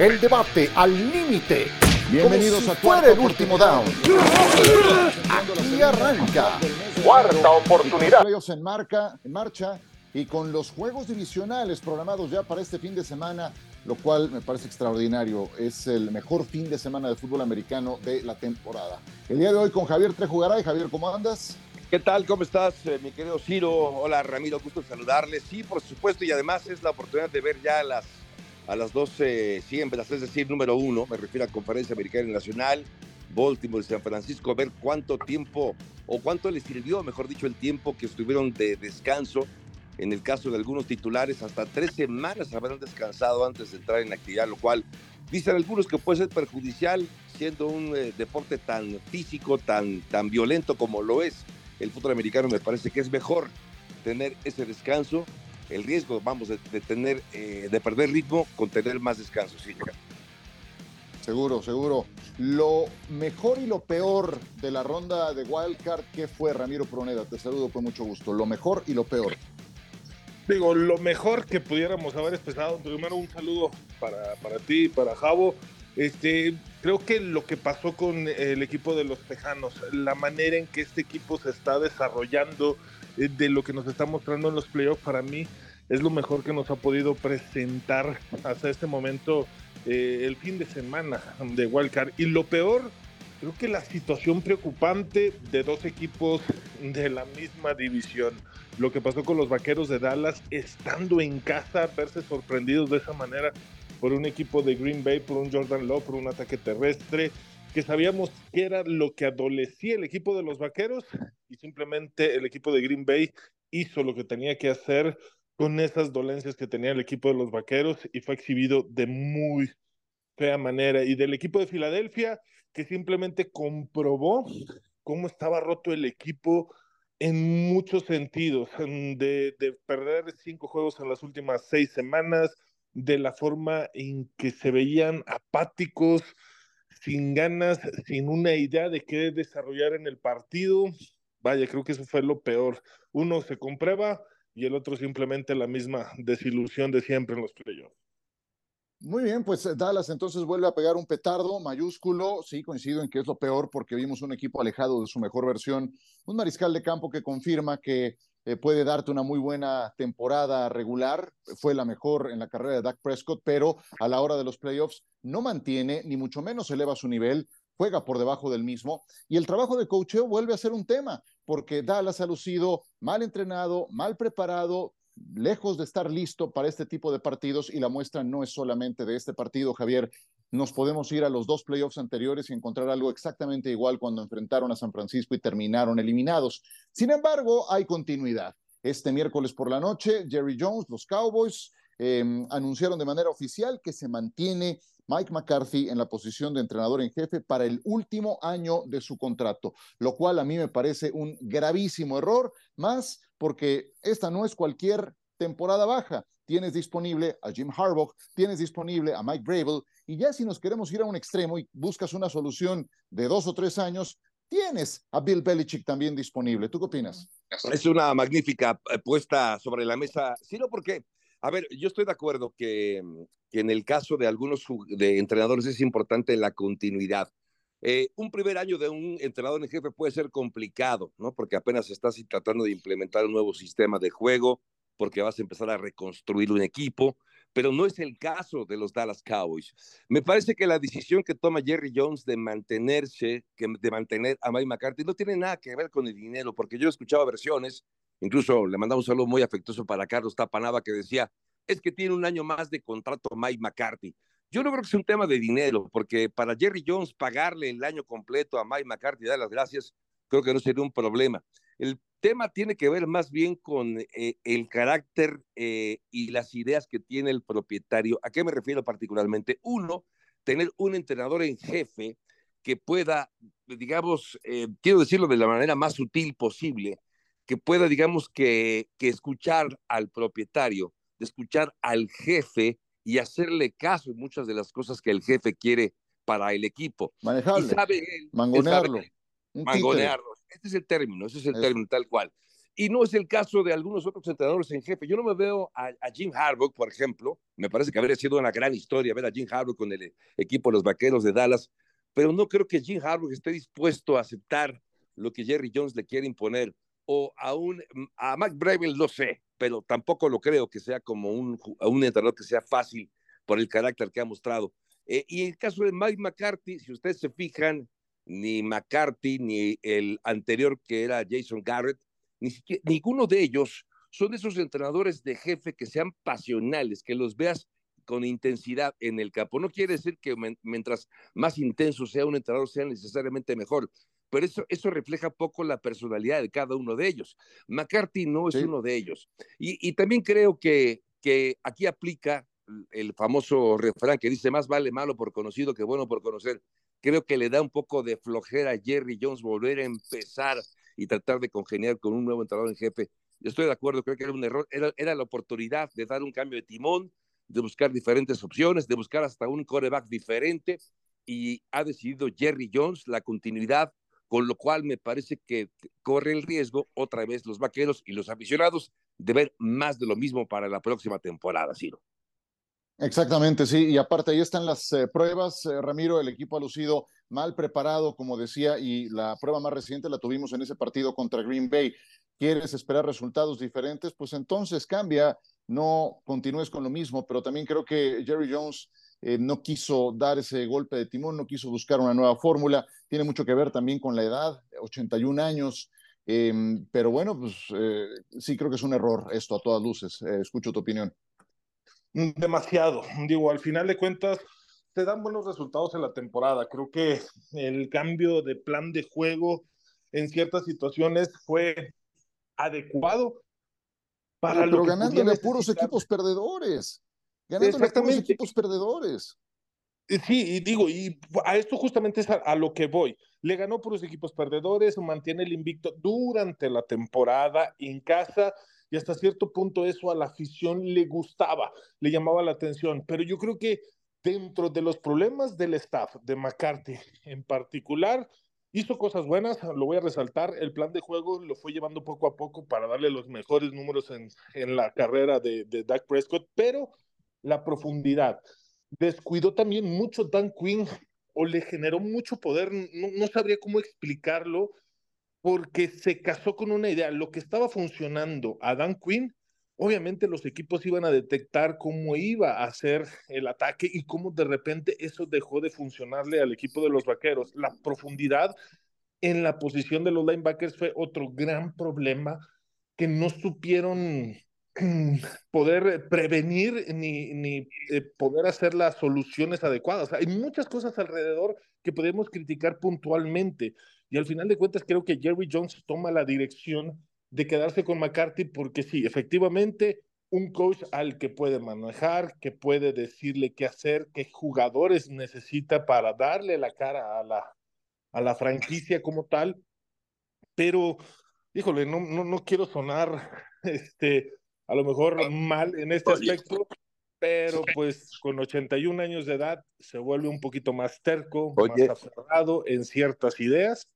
El debate al límite. Bienvenidos a fuera el último down. Aquí arranca. Cuarta oportunidad. en, marca, en marcha y con los juegos divisionales programados ya para este fin de semana, lo cual me parece extraordinario. Es el mejor fin de semana de fútbol americano de la temporada. El día de hoy con Javier Trejugaray. Javier, ¿cómo andas? ¿Qué tal? ¿Cómo estás, eh, mi querido Ciro? Hola, Ramiro, gusto saludarles. Sí, por supuesto, y además es la oportunidad de ver ya las, a las 12 siempre, es decir, número uno, me refiero a Conferencia Americana Nacional, Baltimore y San Francisco, ver cuánto tiempo, o cuánto les sirvió, mejor dicho, el tiempo que estuvieron de descanso. En el caso de algunos titulares, hasta tres semanas habrán descansado antes de entrar en actividad, lo cual dicen algunos que puede ser perjudicial, siendo un eh, deporte tan físico, tan, tan violento como lo es el fútbol americano me parece que es mejor tener ese descanso, el riesgo, vamos, de, tener, eh, de perder ritmo con tener más descanso, sí. Seguro, seguro. Lo mejor y lo peor de la ronda de Wildcard, ¿qué fue, Ramiro Proneda? Te saludo con mucho gusto. Lo mejor y lo peor. Digo, lo mejor que pudiéramos haber expresado. Primero, un saludo para, para ti, para Javo. Este, creo que lo que pasó con el equipo de los Tejanos, la manera en que este equipo se está desarrollando, de lo que nos está mostrando en los playoffs, para mí es lo mejor que nos ha podido presentar hasta este momento eh, el fin de semana de Wildcard. Y lo peor, creo que la situación preocupante de dos equipos de la misma división. Lo que pasó con los Vaqueros de Dallas, estando en casa, verse sorprendidos de esa manera por un equipo de Green Bay, por un Jordan Love, por un ataque terrestre, que sabíamos que era lo que adolecía el equipo de los Vaqueros y simplemente el equipo de Green Bay hizo lo que tenía que hacer con esas dolencias que tenía el equipo de los Vaqueros y fue exhibido de muy fea manera. Y del equipo de Filadelfia, que simplemente comprobó cómo estaba roto el equipo en muchos sentidos, de, de perder cinco juegos en las últimas seis semanas, de la forma en que se veían apáticos, sin ganas, sin una idea de qué desarrollar en el partido. Vaya, creo que eso fue lo peor. Uno se comprueba y el otro simplemente la misma desilusión de siempre en los playoffs. Muy bien, pues eh, Dallas entonces vuelve a pegar un petardo mayúsculo. Sí, coincido en que es lo peor porque vimos un equipo alejado de su mejor versión. Un mariscal de campo que confirma que eh, puede darte una muy buena temporada regular, fue la mejor en la carrera de Dak Prescott, pero a la hora de los playoffs no mantiene, ni mucho menos eleva su nivel, juega por debajo del mismo, y el trabajo de coacheo vuelve a ser un tema, porque Dallas ha lucido mal entrenado, mal preparado, lejos de estar listo para este tipo de partidos, y la muestra no es solamente de este partido, Javier, nos podemos ir a los dos playoffs anteriores y encontrar algo exactamente igual cuando enfrentaron a San Francisco y terminaron eliminados. Sin embargo, hay continuidad. Este miércoles por la noche, Jerry Jones, los Cowboys, em, anunciaron de manera oficial que se mantiene Mike McCarthy en la posición de entrenador en jefe para el último año de su contrato, lo cual a mí me parece un gravísimo error, más porque esta no es cualquier temporada baja. Tienes disponible a Jim Harbaugh, tienes disponible a Mike Bravel, y ya si nos queremos ir a un extremo y buscas una solución de dos o tres años, tienes a Bill Belichick también disponible. ¿Tú qué opinas? Es una magnífica eh, puesta sobre la mesa, sino porque, a ver, yo estoy de acuerdo que, en el caso de algunos entrenadores es importante la continuidad. Eh, un primer año de un entrenador en jefe puede ser complicado, ¿no? Porque apenas estás tratando de implementar un nuevo sistema de juego, porque vas a empezar a reconstruir un equipo, pero no es el caso de los Dallas Cowboys. Me parece que la decisión que toma Jerry Jones de mantenerse, de mantener a Mike McCarthy, no tiene nada que ver con el dinero, porque yo escuchaba versiones, incluso le mandamos un saludo muy afectuoso para Carlos Tapanaba, que decía, es que tiene un año más de contrato Mike McCarthy. Yo no creo que sea un tema de dinero, porque para Jerry Jones pagarle el año completo a Mike McCarthy y dar las gracias, creo que no sería un problema. El tema tiene que ver más bien con eh, el carácter eh, y las ideas que tiene el propietario. ¿A qué me refiero particularmente? Uno, tener un entrenador en jefe que pueda, digamos, eh, quiero decirlo de la manera más sutil posible, que pueda, digamos, que, que escuchar al propietario, de escuchar al jefe y hacerle caso en muchas de las cosas que el jefe quiere para el equipo. Manejable. mangonearlo. mangonearlo. Este es el término, ese es el término tal cual. y no es el caso de algunos otros entrenadores en jefe. Yo no me veo a, Jim Harbaugh, por ejemplo. Me parece que habría sido una gran historia ver a Jim Harbaugh con el equipo de los Vaqueros de Dallas, pero no creo que Jim Harbaugh esté dispuesto a aceptar lo que Jerry Jones le quiere imponer. O a, un, a Mike Bravel lo sé, pero tampoco lo creo que sea como un, un entrenador que sea fácil por el carácter que ha mostrado. Eh, y en el caso de Mike McCarthy, si ustedes se fijan, ni McCarthy ni el anterior que era Jason Garrett, ni ninguno de ellos son esos entrenadores de jefe que sean pasionales, que los veas con intensidad en el campo. No quiere decir que mientras más intenso sea un entrenador sea necesariamente mejor, pero eso, eso refleja poco la personalidad de cada uno de ellos. McCarthy no es uno de ellos. Y, y también creo que, que aquí aplica el famoso refrán que dice más vale malo por conocido que bueno por conocer. Creo que le da un poco de flojera a Jerry Jones volver a empezar y tratar de congeniar con un nuevo entrenador en jefe. Estoy de acuerdo, creo que era un error, era, era la oportunidad de dar un cambio de timón, de buscar diferentes opciones, de buscar hasta un coreback diferente y ha decidido Jerry Jones la continuidad, con lo cual me parece que corre el riesgo otra vez los vaqueros y los aficionados de ver más de lo mismo para la próxima temporada, Ciro. Exactamente, sí, y aparte ahí están las eh, pruebas, eh, Ramiro, el equipo ha lucido mal preparado, como decía, y la prueba más reciente la tuvimos en ese partido contra Green Bay. ¿Quieres esperar resultados diferentes? Pues entonces cambia, no continúes con lo mismo, pero también creo que Jerry Jones eh, no quiso dar ese golpe de timón, no quiso buscar una nueva fórmula, tiene mucho que ver también con la edad, 81 años, em, pero bueno, pues sí creo que es un error esto a todas luces. escucho tu opinión. Demasiado. Digo, al final de cuentas, te dan buenos resultados en la temporada. Creo que el cambio de plan de juego en ciertas situaciones fue adecuado para pero, lo pero ganándole puros equipos perdedores. Ganándole puros equipos perdedores. Sí, y digo, y a esto justamente es a, a, lo que voy. Le ganó puros equipos perdedores, mantiene el invicto durante la temporada en casa y hasta cierto punto eso a la afición le gustaba, le llamaba la atención, pero yo creo que dentro de los problemas del staff de McCarthy en particular, hizo cosas buenas, lo voy a resaltar, el plan de juego lo fue llevando poco a poco para darle los mejores números en, en la carrera de, de Dak Prescott, pero la profundidad. Descuidó también mucho Dan Quinn o le generó mucho poder, no, no sabría cómo explicarlo, porque se casó con una idea. Lo que estaba funcionando a Dan Quinn, obviamente los equipos iban a detectar cómo iba a hacer el ataque y cómo de repente eso dejó de funcionarle al equipo de los vaqueros. La profundidad en la posición de los linebackers fue otro gran problema que no supieron poder prevenir ni, ni eh, poder hacer las soluciones adecuadas. Hay muchas cosas alrededor que podemos criticar puntualmente, y al final de cuentas, creo que Jerry Jones toma la dirección de quedarse con McCarthy porque sí, efectivamente, un coach al que puede manejar, que puede decirle qué hacer, qué jugadores necesita para darle la cara a la, a la franquicia como tal. Pero, híjole, no, no, no quiero sonar este, a lo mejor mal en este aspecto, pero pues con 81 años de edad se vuelve un poquito más terco, más aferrado en ciertas ideas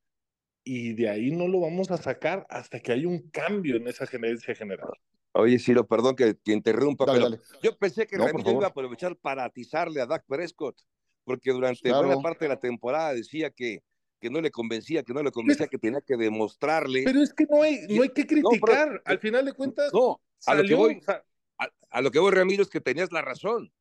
y de ahí no lo vamos a sacar hasta que haya un cambio en esa gerencia general. Oye, Ciro, perdón que te interrumpa, pero yo pensé que no, iba a aprovechar para atizarle a Dak Prescott, porque durante buena parte de la temporada decía que, que no le convencía, que no le convencía, que tenía que demostrarle. Pero es que no hay, no hay que criticar, al final de cuentas. No, a lo que voy, a lo que voy, Ramiro, es que tenías la razón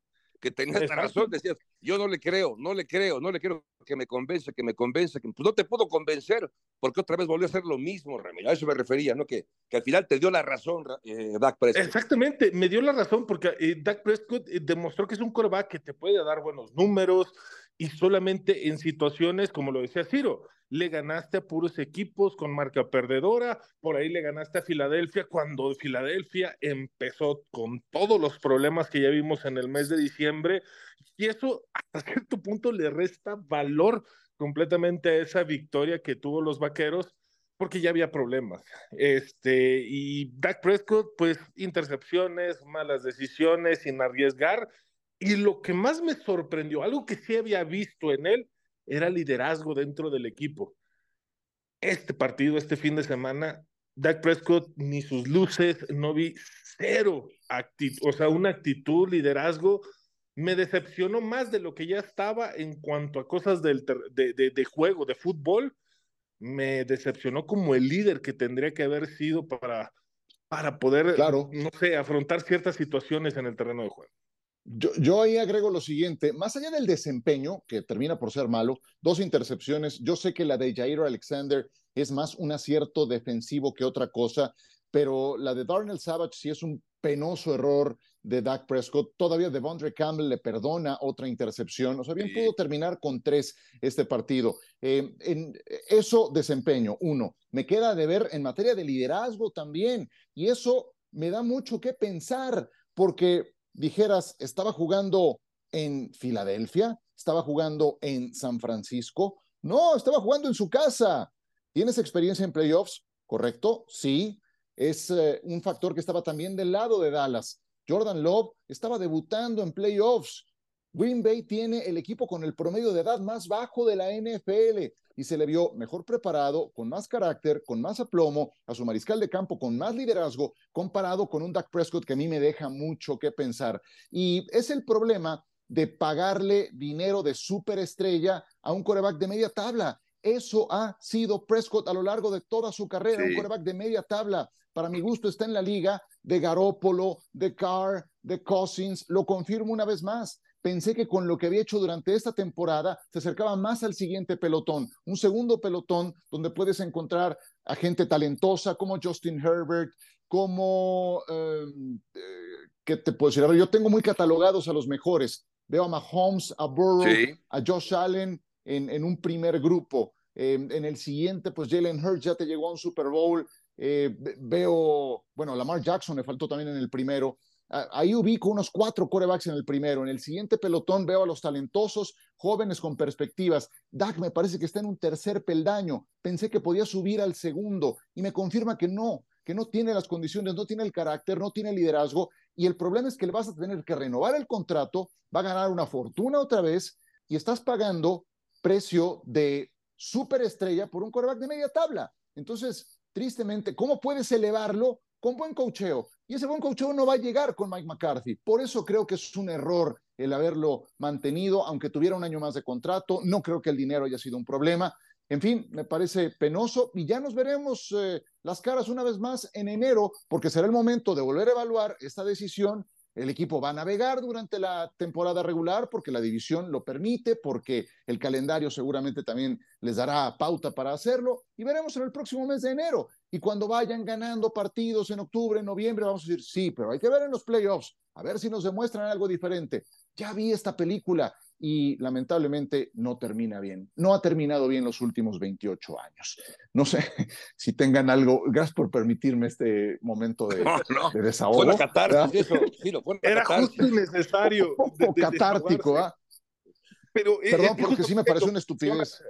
que tenías la razón, decías, yo no le creo, no le creo, no le quiero que me convence, que me convence, que pues no te puedo convencer, porque otra vez volvió a hacer lo mismo, Ramiro, a eso me refería, ¿no? Que, que al final te dio la razón, eh, Dak Prescott. Exactamente, me dio la razón, porque eh, Dak Prescott eh, demostró que es un coreback que te puede dar buenos números, y solamente en situaciones, como lo decía Ciro, le ganaste a puros equipos con marca perdedora, por ahí le ganaste a Filadelfia cuando Filadelfia empezó con todos los problemas que ya vimos en el mes de diciembre y eso hasta cierto punto le resta valor completamente a esa victoria que tuvo los Vaqueros porque ya había problemas. Este, y Dak Prescott, pues intercepciones, malas decisiones, sin arriesgar. Y lo que más me sorprendió, algo que sí había visto en él, era liderazgo dentro del equipo. Este partido, este fin de semana, Dak Prescott ni sus luces, no vi cero actitud, o sea, una actitud, liderazgo. Me decepcionó más de lo que ya estaba en cuanto a cosas del, de, de, juego, de fútbol. Me decepcionó como el líder que tendría que haber sido para, para poder, claro. no sé, afrontar ciertas situaciones en el terreno de juego. Yo, yo, ahí agrego lo siguiente, más allá del desempeño, que termina por ser malo, dos intercepciones, yo sé que la de Jair Alexander es más un acierto defensivo que otra cosa, pero la de Darnell Savage sí es un penoso error de Dak Prescott. Todavía Devondre Campbell le perdona otra intercepción. O sea, bien pudo terminar con tres este partido. Eh, en eso, desempeño, uno. Me queda de ver en materia de liderazgo también. Y eso me da mucho que pensar, porque dijeras, estaba jugando en Filadelfia, estaba jugando en San Francisco. No, estaba jugando en su casa. ¿Tienes experiencia en playoffs? ¿Correcto? Sí. Es eh, un factor que estaba también del lado de Dallas. Jordan Love estaba debutando en playoffs. Green Bay tiene el equipo con el promedio de edad más bajo de la NFL y se le vio mejor preparado, con más carácter, con más aplomo, a su mariscal de campo con más liderazgo, comparado con un Dak Prescott que a mí me deja mucho que pensar. Y es el problema de pagarle dinero de superestrella a un coreback de media tabla. Eso ha sido Prescott a lo largo de toda su carrera, un quarterback de media tabla. Para mi gusto está en la liga de Garópolo, de Carr, de Cousins. Lo confirmo una vez más. Pensé que con lo que había hecho durante esta temporada se acercaba más al siguiente pelotón, un segundo pelotón donde puedes encontrar a gente talentosa como Justin Herbert, como, em, eh, ¿qué te puedo decir? yo tengo muy catalogados a los mejores. Veo a Mahomes, a Burrow, a Josh Allen, en, un primer grupo. Em, en el siguiente, pues Jalen Hurts ya te llegó a un Super Bowl. Eh, veo, bueno, Lamar Jackson le faltó también en el primero. Ahí ubico unos cuatro corebacks en el primero. En el siguiente pelotón veo a los talentosos, jóvenes con perspectivas. Dak me parece que está en un tercer peldaño. Pensé que podía subir al segundo y me confirma que no, que no tiene las condiciones, no tiene el carácter, no tiene liderazgo. Y el problema es que le vas a tener que renovar el contrato, va a ganar una fortuna otra vez y estás pagando precio de superestrella por un quarterback de media tabla. Entonces, tristemente, ¿cómo puedes elevarlo con buen cocheo? Y ese buen cocheo no va a llegar con Mike McCarthy. Por eso creo que es un error el haberlo mantenido, aunque tuviera un año más de contrato. No creo que el dinero haya sido un problema. En fin, me parece penoso y ya nos veremos eh, las caras una vez más en enero, porque será el momento de volver a evaluar esta decisión el equipo va a navegar durante la temporada regular porque la división lo permite, porque el calendario seguramente también les dará pauta para hacerlo y veremos en el próximo mes de enero. Y cuando vayan ganando partidos en octubre, en noviembre, vamos a decir, sí, pero hay que ver en los playoffs, a ver si nos demuestran algo diferente. Ya vi esta película, y lamentablemente no termina bien. No ha terminado bien los últimos 28 años. No sé si tengan algo. Gracias por permitirme este momento de, de desahogo. Fue catarsis, Era justo necesario. Un poco catártico, ¿ah? Pero, Perdón, porque sí me parece una estupidez.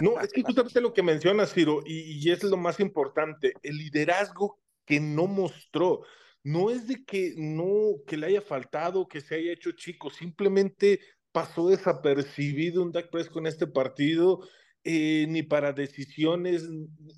No, es que justamente lo que menciona Ciro, y, y es lo más importante, el liderazgo que no mostró. No es de que no, que le haya faltado, que se haya hecho chico, simplemente pasó desapercibido un Dak Prescott en este partido, eh, ni para decisiones,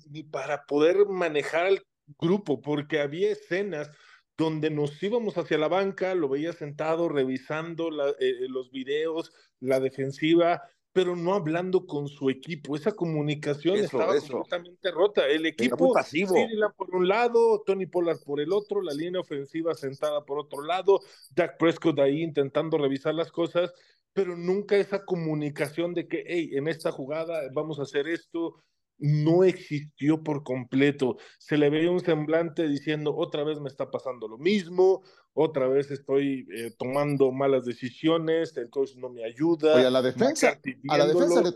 ni para poder manejar al grupo, porque había escenas donde nos íbamos hacia la banca, lo veía sentado revisando eh, los videos, la defensiva, pero no hablando con su equipo. Esa comunicación estaba completamente rota. El equipo, pasivo. por un lado, Tony Pollard por el otro, la línea ofensiva sentada por otro lado, Dak Prescott ahí intentando revisar las cosas pero nunca esa comunicación de que, hey, en esta jugada vamos a hacer esto, no existió por completo. Se le veía un semblante diciendo, otra vez me está pasando lo mismo, otra vez estoy eh, tomando malas decisiones, el coach no me ayuda. Oye, a la defensa, a la defensa, le,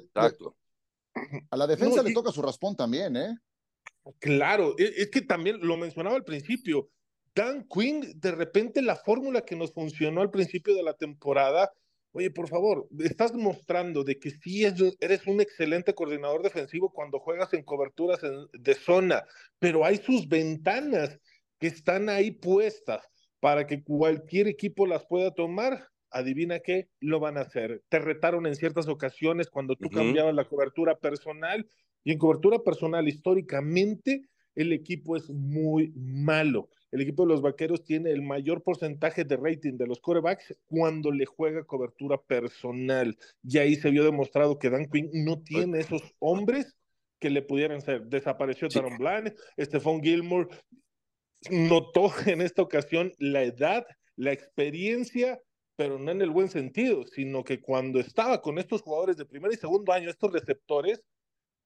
a la defensa le toca su raspón también, ¿eh? Claro, es, es que también lo mencionaba al principio. Dan Quinn, de repente la fórmula que nos funcionó al principio de la temporada, Oye, por favor, estás mostrando de que sí eres un excelente coordinador defensivo cuando juegas en coberturas de zona, pero hay sus ventanas que están ahí puestas para que cualquier equipo las pueda tomar. Adivina qué, lo van a hacer. Te retaron en ciertas ocasiones cuando tú cambiabas la cobertura personal y en cobertura personal históricamente el equipo es muy malo. El equipo de los Vaqueros tiene el mayor porcentaje de rating de los corebacks cuando le juega cobertura personal. Y ahí se vio demostrado que Dan Quinn no tiene esos hombres que le pudieran ser. Desapareció Taron sí. Bland, Stephon Gilmore notó en esta ocasión la edad, la experiencia, pero no en el buen sentido, sino que cuando estaba con estos jugadores de primer y segundo año, estos receptores,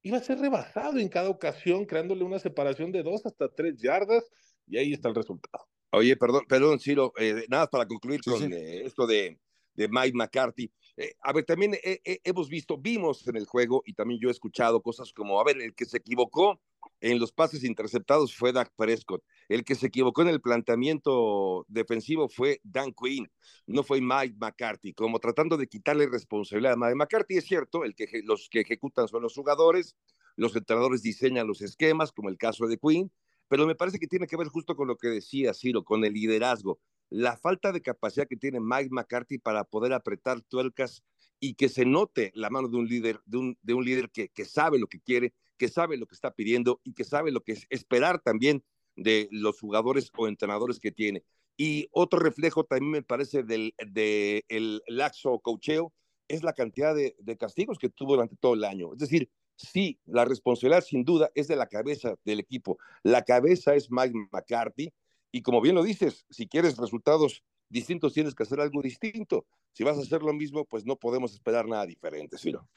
iba a ser rebasado en cada ocasión, creándole una separación de dos hasta tres yardas, y ahí está el resultado. Oye, perdón, perdón, Ciro, eh, nada para concluir sí, con sí. Eh, esto de, de Mike McCarthy. Eh, a ver, también eh, eh, hemos visto, vimos en el juego y también yo he escuchado cosas como, a ver, el que se equivocó en los pases interceptados fue Dak Prescott. El que se equivocó en el planteamiento defensivo fue Dan Quinn, no fue Mike McCarthy, como tratando de quitarle responsabilidad a Mike McCarthy. Es cierto, el que, los que ejecutan son los jugadores, los entrenadores diseñan los esquemas, como el caso de Quinn, pero me parece que tiene que ver justo con lo que decía Ciro, con el liderazgo, la falta de capacidad que tiene Mike McCarthy para poder apretar tuercas y que se note la mano de un líder, de un, de un líder que, que sabe lo que quiere, que sabe lo que está pidiendo y que sabe lo que es esperar también de los jugadores o entrenadores que tiene. Y otro reflejo también me parece del de el laxo cocheo es la cantidad de, de castigos que tuvo durante todo el año. Es decir, sí, la responsabilidad sin duda es de la cabeza del equipo. La cabeza es Mike McCarthy y como bien lo dices, si quieres resultados distintos tienes que hacer algo distinto. Si vas a hacer lo mismo, pues no podemos esperar nada diferente, Ciro.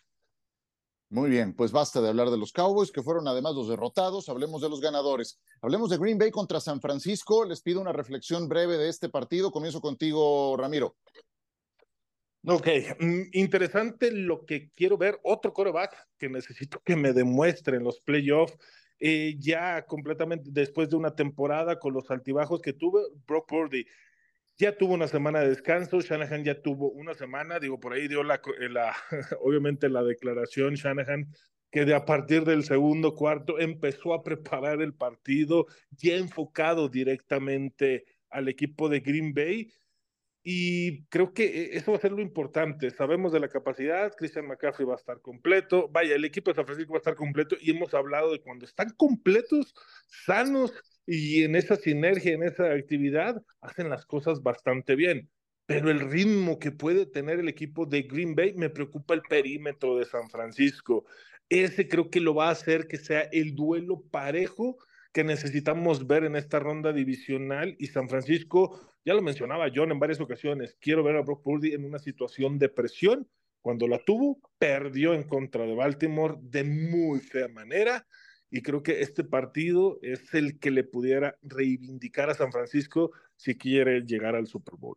Muy bien, pues basta de hablar de los Cowboys, que fueron además los derrotados. Hablemos de los ganadores. Hablemos de Green Bay contra San Francisco. Les pido una reflexión breve de este partido. Comienzo contigo, Ramiro. Ok, interesante lo que quiero ver. Otro coreback que necesito que me demuestre en los playoffs. Eh, ya completamente después de una temporada con los altibajos que tuve, Brock Purdy ya tuvo una semana de descanso, Shanahan ya tuvo una semana, digo, por ahí dio la, la obviamente la declaración Shanahan que de a partir del segundo cuarto empezó a preparar el partido ya enfocado directamente al equipo de Green Bay y creo que eh, eso va a ser lo importante. Sabemos de la capacidad, Christian McCaffrey va a estar completo, vaya, el equipo de San Francisco va a estar completo y hemos hablado de cuando están completos, sanos y en esa sinergia, en esa actividad, hacen las cosas bastante bien. Pero el ritmo que puede tener el equipo de Green Bay me preocupa el perímetro de San Francisco. Ese creo que lo va a hacer que sea el duelo parejo que necesitamos ver en esta ronda divisional y San Francisco, ya lo mencionaba John en varias ocasiones, quiero ver a Brock Purdy en una situación de presión. Cuando la tuvo, perdió en contra de Baltimore de muy fea manera y creo que este partido es el que le pudiera reivindicar a San Francisco si quiere llegar al Super Bowl.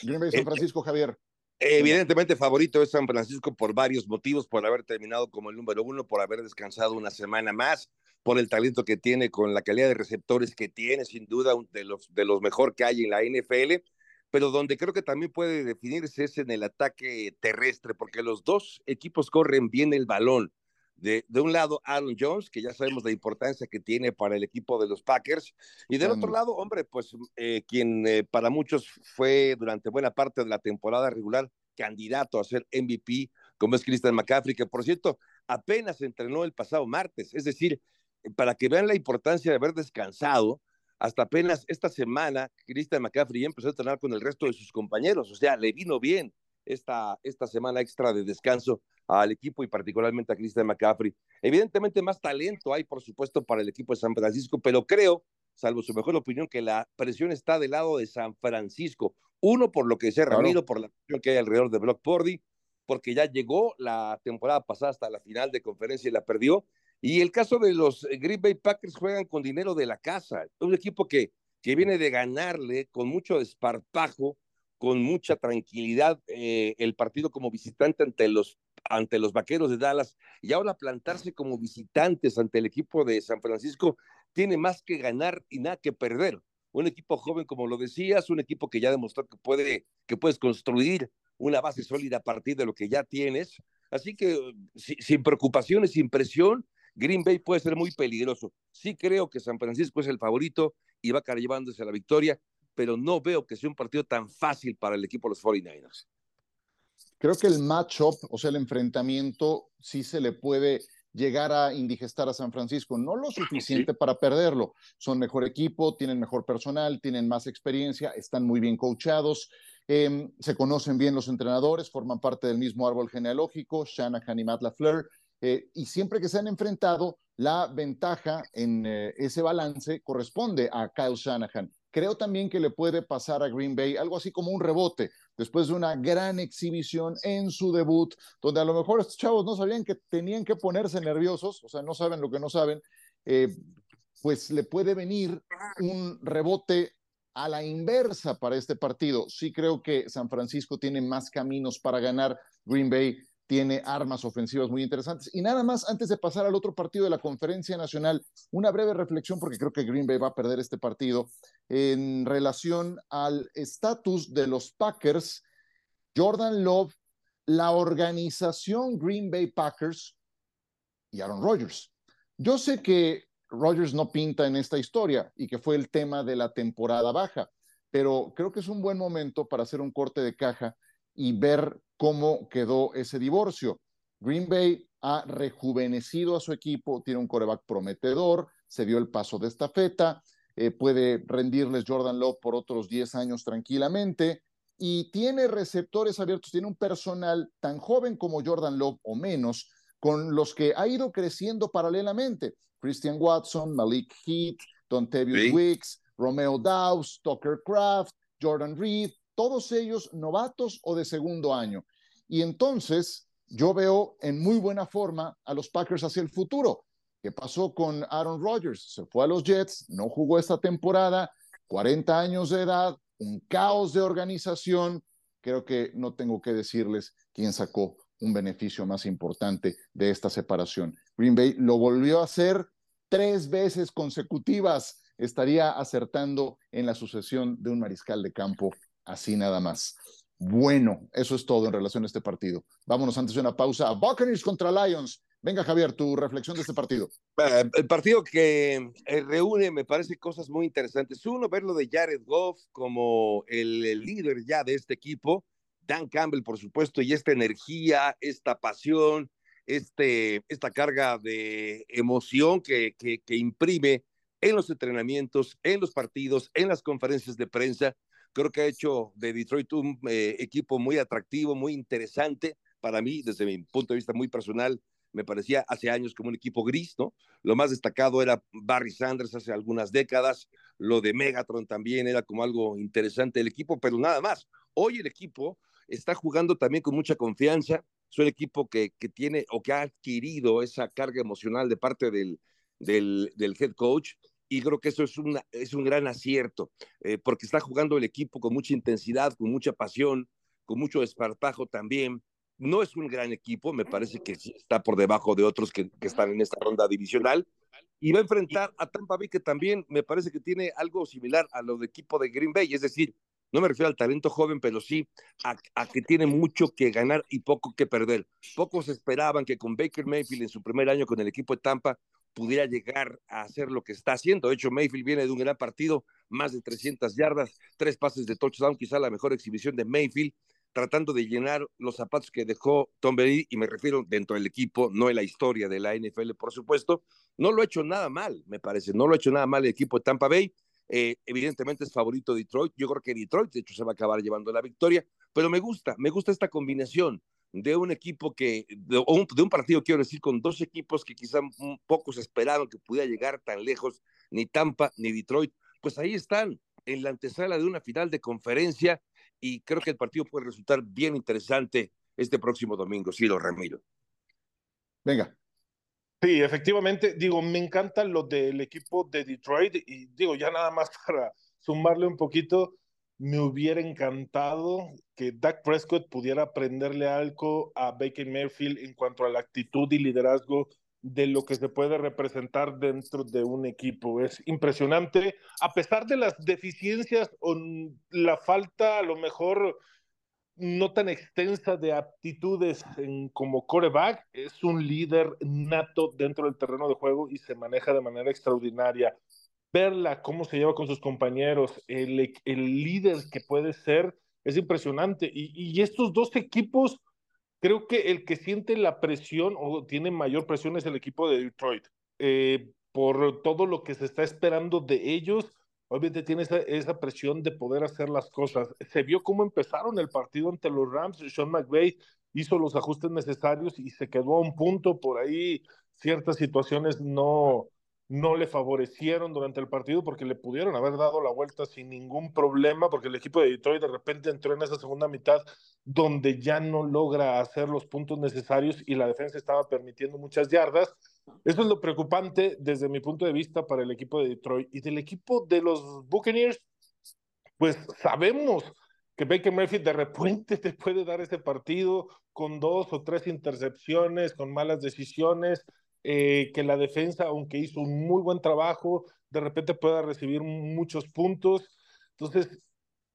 San eh, Francisco, Javier. Evidentemente favorito es San Francisco por varios motivos, por haber terminado como el número uno, por haber descansado una semana más, por el talento que tiene, con la calidad de receptores que tiene, sin duda, de los, de los mejor que hay en la NFL, pero donde creo que también puede definirse es en el ataque terrestre, porque los dos equipos corren bien el balón. De, de, un lado, Aaron Jones, que ya sabemos la importancia que tiene para el equipo de los Packers, y del otro lado, hombre, pues eh, quien eh, para muchos fue durante buena parte de la temporada regular candidato a ser MVP, como es Christian McCaffrey, que por cierto, apenas entrenó el pasado martes, es decir, para que vean la importancia de haber descansado, hasta apenas esta semana, Christian McCaffrey ya empezó a entrenar con el resto de sus compañeros, o sea, le vino bien esta, esta semana extra de descanso al equipo y particularmente a Christian McCaffrey. Evidentemente más talento hay, por supuesto, para el equipo de San Francisco, pero creo, salvo su mejor opinión, que la presión está del lado de San Francisco. Uno, por lo que decía claro. Ramiro, por la presión que hay alrededor de Brock Purdy, porque ya llegó la temporada pasada hasta la final de conferencia y la perdió, y el caso de los eh, Green Bay Packers juegan con dinero de la casa. Un equipo que, que viene de ganarle con mucho desparpajo, con mucha tranquilidad eh, el partido como visitante ante los, ante los Vaqueros de Dallas y ahora plantarse como visitantes ante el equipo de San Francisco tiene más que ganar y nada que perder. Un equipo joven, como lo decías, un equipo que ya demostró que, puede, que puedes construir una base sólida a partir de lo que ya tienes. Así que sin preocupaciones, sin presión, Green Bay puede ser muy peligroso. Sí creo que San Francisco es el favorito y va llevándose a la victoria, pero no veo que sea un partido tan fácil para el equipo de los 49ers. Creo que el matchup, o sea, el enfrentamiento, sí se le puede llegar a indigestar a San Francisco, no lo suficiente para perderlo. Son mejor equipo, tienen mejor personal, tienen más experiencia, están muy bien coachados, em, se conocen bien los entrenadores, forman parte del mismo árbol genealógico, Shanahan y Matt LaFleur, eh, y siempre que se han enfrentado, la ventaja en eh, ese balance corresponde a Kyle Shanahan. Creo también que le puede pasar a Green Bay algo así como un rebote después de una gran exhibición en su debut, donde a lo mejor estos chavos no sabían que tenían que ponerse nerviosos, o sea, no saben lo que no saben, eh, pues le puede venir un rebote a la inversa para este partido. Sí creo que San Francisco tiene más caminos para ganar. Green Bay tiene armas ofensivas muy interesantes. Y nada más, antes de pasar al otro partido de la Conferencia Nacional, una breve reflexión, porque creo que Green Bay va a perder este partido, en relación al estatus de los Packers, Jordan Love, la organización Green Bay Packers y Aaron Rodgers. Yo sé que Rodgers no pinta en esta historia y que fue el tema de la temporada baja, pero creo que es un buen momento para hacer un corte de caja y ver cómo quedó ese divorcio. Green Bay ha rejuvenecido a su equipo, tiene un coreback prometedor, se dio el paso de esta feta, eh, puede rendirles Jordan Love por otros 10 años tranquilamente y tiene receptores abiertos, tiene un personal tan joven como Jordan Love o menos, con los que ha ido creciendo paralelamente. Christian Watson, Malik Heath, Don sí. Wicks, Romeo Dawes, Tucker Craft, Jordan Reed, todos ellos novatos o de segundo año. Y entonces yo veo en muy buena forma a los Packers hacia el futuro. ¿Qué pasó con Aaron Rodgers? Se fue a los Jets, no jugó esta temporada, 40 años de edad, un caos de organización. Creo que no tengo que decirles quién sacó un beneficio más importante de esta separación. Green Bay lo volvió a hacer tres veces consecutivas. Estaría acertando en la sucesión de un mariscal de campo así nada más. Bueno, eso es todo en relación a este partido. Vámonos antes de una pausa. Buccaneers contra Lions. Venga, Javier, tu reflexión de este partido. Eh, el partido que eh, reúne, me parece, cosas muy interesantes. Uno, verlo de Jared Goff como el, líder ya de este equipo. Dan Campbell, por supuesto, y esta energía, esta pasión, este, esta carga de emoción que, que imprime en los entrenamientos, en los partidos, en las conferencias de prensa Creo que ha hecho de Detroit un eh, equipo muy atractivo, muy interesante. Para mí, desde mi punto de vista muy personal, me parecía hace años como un equipo gris, ¿no? Lo más destacado era Barry Sanders hace algunas décadas, lo de Megatron también era como algo interesante del equipo, pero nada más. Hoy el equipo está jugando también con mucha confianza, es un equipo que, que tiene o que ha adquirido esa carga emocional de parte del, del, del head coach y creo que eso es, una, es un gran acierto, eh, porque está jugando el equipo con mucha intensidad, con mucha pasión, con mucho espartajo también. No es un gran equipo, me parece que está por debajo de otros que, que están en esta ronda divisional. Y va a enfrentar a Tampa Bay, que también me parece que tiene algo similar a lo de equipo de Green Bay, es decir, no me refiero al talento joven, pero sí a, a, que tiene mucho que ganar y poco que perder. Pocos esperaban que con Baker Mayfield en su primer año con el equipo de Tampa pudiera llegar a hacer lo que está haciendo. De hecho, Mayfield viene de un gran partido, más de 300 yardas, tres pases de touchdown, quizá la mejor exhibición de Mayfield, tratando de llenar los zapatos que dejó Tom Brady, y me refiero dentro del equipo, no en la historia de la NFL, por supuesto. No lo ha hecho nada mal, me parece, no lo ha hecho nada mal el equipo de Tampa Bay. Eh, evidentemente es favorito Detroit. Yo creo que Detroit, de hecho, se va a acabar llevando la victoria, pero me gusta, me gusta esta combinación de un equipo que, de un, de un, partido, quiero decir, con dos equipos que quizá pocos esperaban que pudiera llegar tan lejos, ni Tampa ni Detroit, pues ahí están, en la antesala de una final de conferencia, y creo que el partido puede resultar bien interesante este próximo domingo, sí, lo Ramiro. Venga. Sí, efectivamente, digo, me encanta lo del equipo de Detroit, y digo, ya nada más para sumarle un poquito, me hubiera encantado que Dak Prescott pudiera aprenderle algo a Baker Mayfield en cuanto a la actitud y liderazgo de lo que se puede representar dentro de un equipo. Es impresionante, a pesar de las deficiencias o la falta a lo mejor no tan extensa de aptitudes en, como coreback, es un líder nato dentro del terreno de juego y se maneja de manera extraordinaria verla, cómo se lleva con sus compañeros, el, el líder que puede ser, es impresionante. Y, y, estos dos equipos Creo que el que siente la presión o tiene mayor presión es el equipo de Detroit. Eh, por todo lo que se está esperando de ellos, obviamente tiene esa, esa, presión de poder hacer las cosas. Se vio cómo empezaron el partido ante los Rams. Sean McVay hizo los ajustes necesarios y se quedó a un punto. Por ahí ciertas situaciones no, no le favorecieron durante el partido porque le pudieron haber dado la vuelta sin ningún problema, porque el equipo de Detroit de repente entró en esa segunda mitad donde ya no logra hacer los puntos necesarios y la defensa estaba permitiendo muchas yardas. Eso es lo preocupante desde mi punto de vista para el equipo de Detroit y del equipo de los Buccaneers, pues sabemos que Baker Mayfield de repente te puede dar ese partido con dos o tres intercepciones, con malas decisiones, eh, que la defensa, aunque hizo un muy buen trabajo, de repente pueda recibir muchos puntos. Entonces,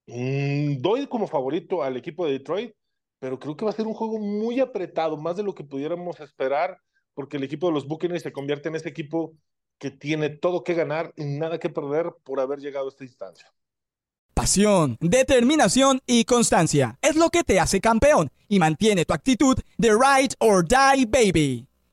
mmm, doy como favorito al equipo de Detroit, pero creo que va a ser un juego muy apretado, más de lo que pudiéramos esperar, porque el equipo de los Buccaneers se convierte en ese equipo que tiene todo que ganar y nada que perder por haber llegado a esta instancia. Pasión, determinación y constancia es lo que te hace campeón y mantiene tu actitud de ride or die baby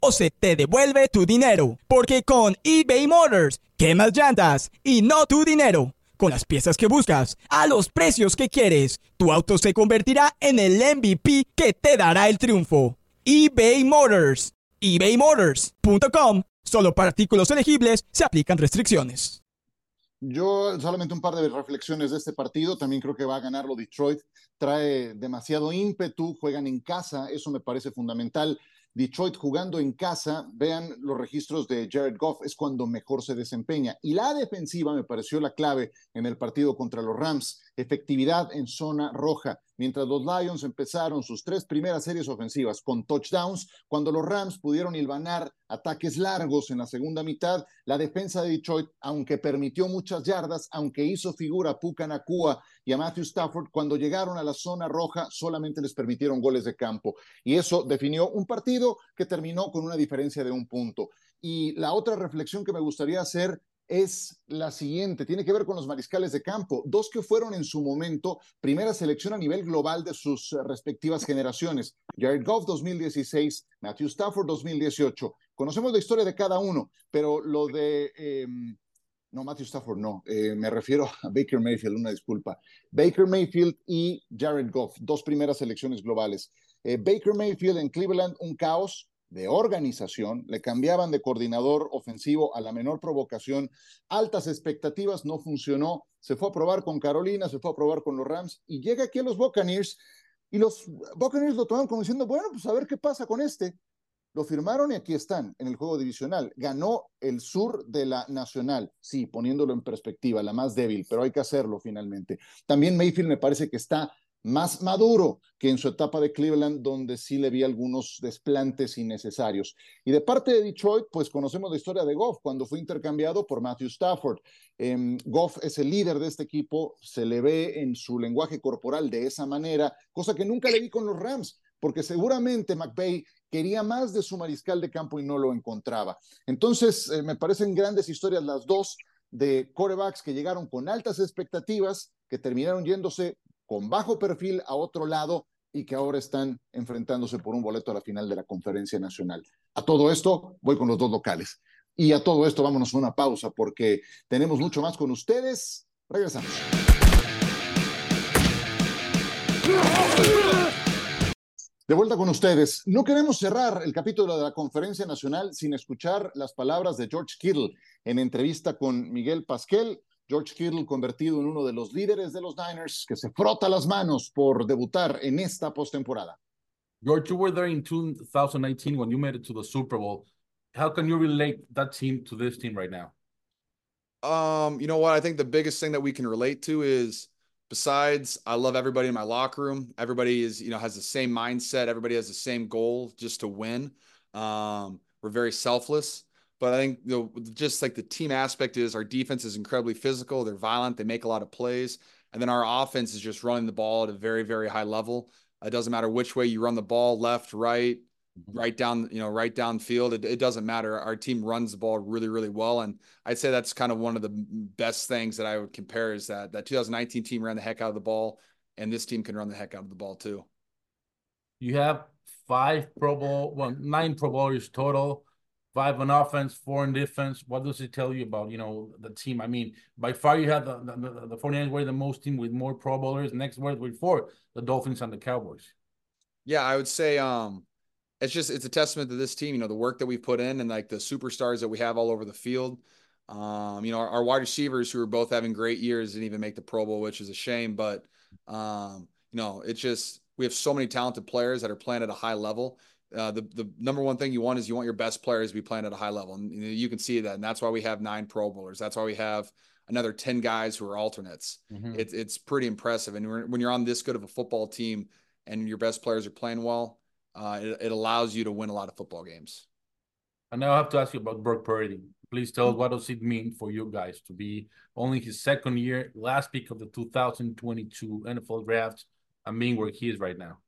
o se te devuelve tu dinero. Porque con eBay Motors, quemas llantas y no tu dinero. Con las piezas que buscas, a los precios que quieres, tu auto se convertirá en el MVP que te dará el triunfo. eBay Motors. ebaymotors.com. Solo para artículos elegibles se aplican restricciones. Yo solamente un par de reflexiones de este partido. También creo que va a ganarlo Detroit. Trae demasiado ímpetu, juegan en casa, eso me parece fundamental. Detroit jugando en casa, vean los registros de Jared Goff, es cuando mejor se desempeña. Y la defensiva me pareció la clave en el partido contra los Rams, efectividad en zona roja. Mientras los Lions empezaron sus tres primeras series ofensivas con touchdowns, cuando los Rams pudieron hilvanar ataques largos en la segunda mitad, la defensa de Detroit, aunque permitió muchas yardas, aunque hizo figura a Puka Nakua y a Matthew Stafford, cuando llegaron a la zona roja solamente les permitieron goles de campo. Y eso definió un partido que terminó con una diferencia de un punto. Y la otra reflexión que me gustaría hacer es la siguiente, tiene que ver con los mariscales de campo, dos que fueron en su momento primera selección a nivel global de sus respectivas generaciones, Jared Goff 2016, Matthew Stafford 2018. Conocemos la historia de cada uno, pero lo de... Em, no, Matthew Stafford no, eh, me refiero a Baker Mayfield, una disculpa. Baker Mayfield y Jared Goff, dos primeras selecciones globales. Eh, Baker Mayfield en Cleveland, un caos, de organización, le cambiaban de coordinador ofensivo a la menor provocación, altas expectativas, no funcionó, se fue a probar con Carolina, se fue a probar con los Rams y llega aquí a los Buccaneers y los Buccaneers lo tomaron como diciendo, bueno, pues a ver qué pasa con este. Lo firmaron y aquí están en el juego divisional. Ganó el sur de la nacional, sí, poniéndolo en perspectiva, la más débil, pero hay que hacerlo finalmente. También Mayfield me parece que está más maduro que en su etapa de Cleveland, donde sí le vi algunos desplantes innecesarios. Y de parte de Detroit, pues conocemos la historia de Goff cuando fue intercambiado por Matthew Stafford. Em, Goff es el líder de este equipo, se le ve en su lenguaje corporal de esa manera, cosa que nunca le vi con los Rams, porque seguramente McVay quería más de su mariscal de campo y no lo encontraba. Entonces, eh, me parecen grandes historias las dos de corebacks que llegaron con altas expectativas, que terminaron yéndose con bajo perfil a otro lado y que ahora están enfrentándose por un boleto a la final de la conferencia nacional. A todo esto voy con los dos locales. Y a todo esto vámonos a una pausa porque tenemos mucho más con ustedes. Regresamos. De vuelta con ustedes. No queremos cerrar el capítulo de la conferencia nacional sin escuchar las palabras de George Kittle en entrevista con Miguel Pasquel George Kittle convertido en uno de los líderes de los Niners que se frota las manos por debutar en esta postemporada. George, you were there in 2019 when you made it to the Super Bowl. How can you relate that team to this team right now? Um, you know what? I think the biggest thing that we can relate to is besides, I love everybody in my locker room. Everybody is, you know, has the same mindset. Everybody has the same goal, just to win. Um, we're very selfless. But I think you know, just like the team aspect is our defense is incredibly physical. They're violent. They make a lot of plays. And then our offense is just running the ball at a very, very high level. It doesn't matter which way you run the ball, left, right. Right down, you know, right down field. It, it doesn't matter. Our team runs the ball really, really well. And I'd say that's kind of one of the best things that I would compare is that that 2019 team ran the heck out of the ball, and this team can run the heck out of the ball too. You have five Pro Bowl, well, nine Pro Bowlers total five on offense, four in defense. What does it tell you about, you know, the team? I mean, by far you have the, the, the 49ers were the most team with more Pro Bowlers. Next word with four, the Dolphins and the Cowboys. Yeah, I would say um it's just it's a testament to this team, you know, the work that we've put in and like the superstars that we have all over the field. Um, you know, our, our wide receivers who are both having great years didn't even make the Pro Bowl, which is a shame. But um, you know, it's just we have so many talented players that are playing at a high level uh, the the number one thing you want is you want your best players to be playing at a high level, and you, know, you can see that, and that's why we have nine Pro Bowlers. That's why we have another ten guys who are alternates. Mm-hmm. It's it's pretty impressive, and when you're on this good of a football team and your best players are playing well, uh, it, it allows you to win a lot of football games. And now I have to ask you about Brock Purdy. Please tell us what does it mean for you guys to be only his second year, last pick of the 2022 NFL draft, and being where he is right now.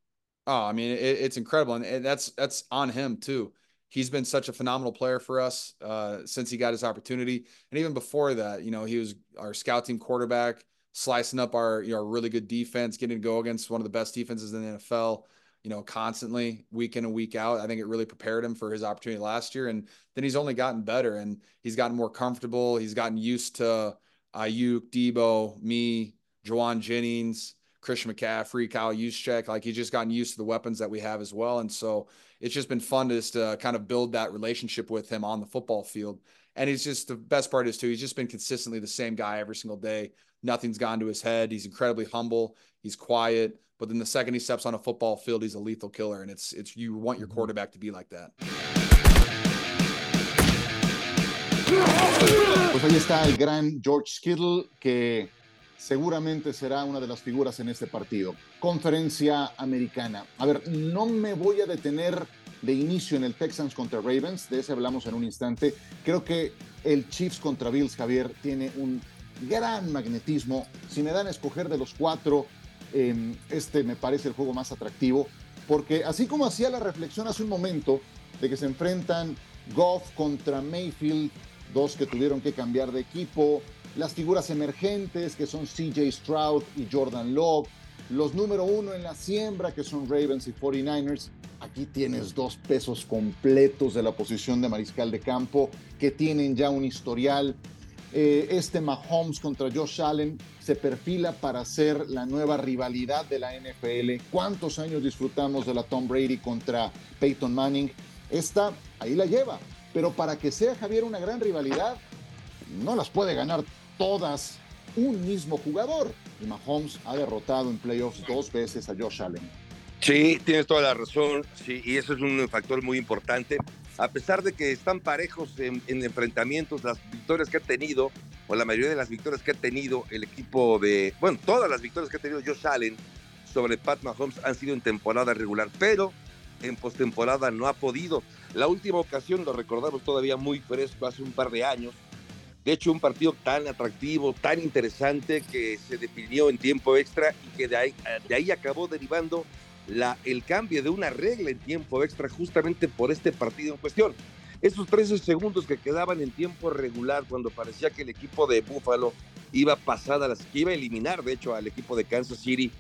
Oh, I mean, it, it's incredible, and that's that's on him too. He's been such a phenomenal player for us uh, since he got his opportunity, and even before that, you know, he was our scout team quarterback, slicing up our you know really good defense, getting to go against one of the best defenses in the NFL. You know, constantly week in and week out. I think it really prepared him for his opportunity last year, and then he's only gotten better, and he's gotten more comfortable. He's gotten used to Ayuk, Debo, me, Jauan Jennings Christian McCaffrey, Kyle Juszczyk. Like he's just gotten used to the weapons that we have as well. And so it's just been fun to just uh, kind of build that relationship with him on the football field. And he's just the best part is too, he's just been consistently the same guy every single day. Nothing's gone to his head. He's incredibly humble. He's quiet. But then the second he steps on a football field, he's a lethal killer. And it's it's you want your mm-hmm. quarterback to be like that. Pues ahí está el gran George Skittle que seguramente será una de las figuras en este partido. Conferencia americana. A ver, no me voy a detener de inicio en el Texans contra Ravens, de ese hablamos en un instante. Creo que el Chiefs contra Bills, Javier, tiene un gran magnetismo. Si me dan a escoger de los cuatro, em, este me parece el juego más atractivo, porque así como hacía la reflexión hace un momento de que se enfrentan Goff contra Mayfield, dos que tuvieron que cambiar de equipo, las figuras emergentes que son CJ Stroud y Jordan Love, los número uno en la siembra que son Ravens y 49ers. Aquí tienes dos pesos completos de la posición de mariscal de campo que tienen ya un historial. Eh, este Mahomes contra Josh Allen se perfila para ser la nueva rivalidad de la NFL. ¿Cuántos años disfrutamos de la Tom Brady contra Peyton Manning? Esta ahí la lleva. Pero para que sea Javier una gran rivalidad, no las puede ganar todas un mismo jugador. Y Mahomes ha derrotado en playoffs dos veces a Josh Allen. Sí, tienes toda la razón. Sí, y eso es un factor muy importante. A pesar de que están parejos en, enfrentamientos, las victorias que ha tenido, o la mayoría de las victorias que ha tenido el equipo de, bueno, todas las victorias que ha tenido Josh Allen sobre Pat Mahomes han sido en temporada regular, pero en postemporada no ha podido. La última ocasión, lo recordamos todavía muy fresco, hace un par de años, de hecho, un partido tan atractivo, tan interesante que se definió en tiempo extra y que de ahí, de ahí acabó derivando la, el cambio de una regla en tiempo extra justamente por este partido en cuestión. Esos 13 segundos que quedaban en tiempo regular cuando parecía que el equipo de Buffalo iba pasada, las, que iba a eliminar de hecho al equipo de Kansas City,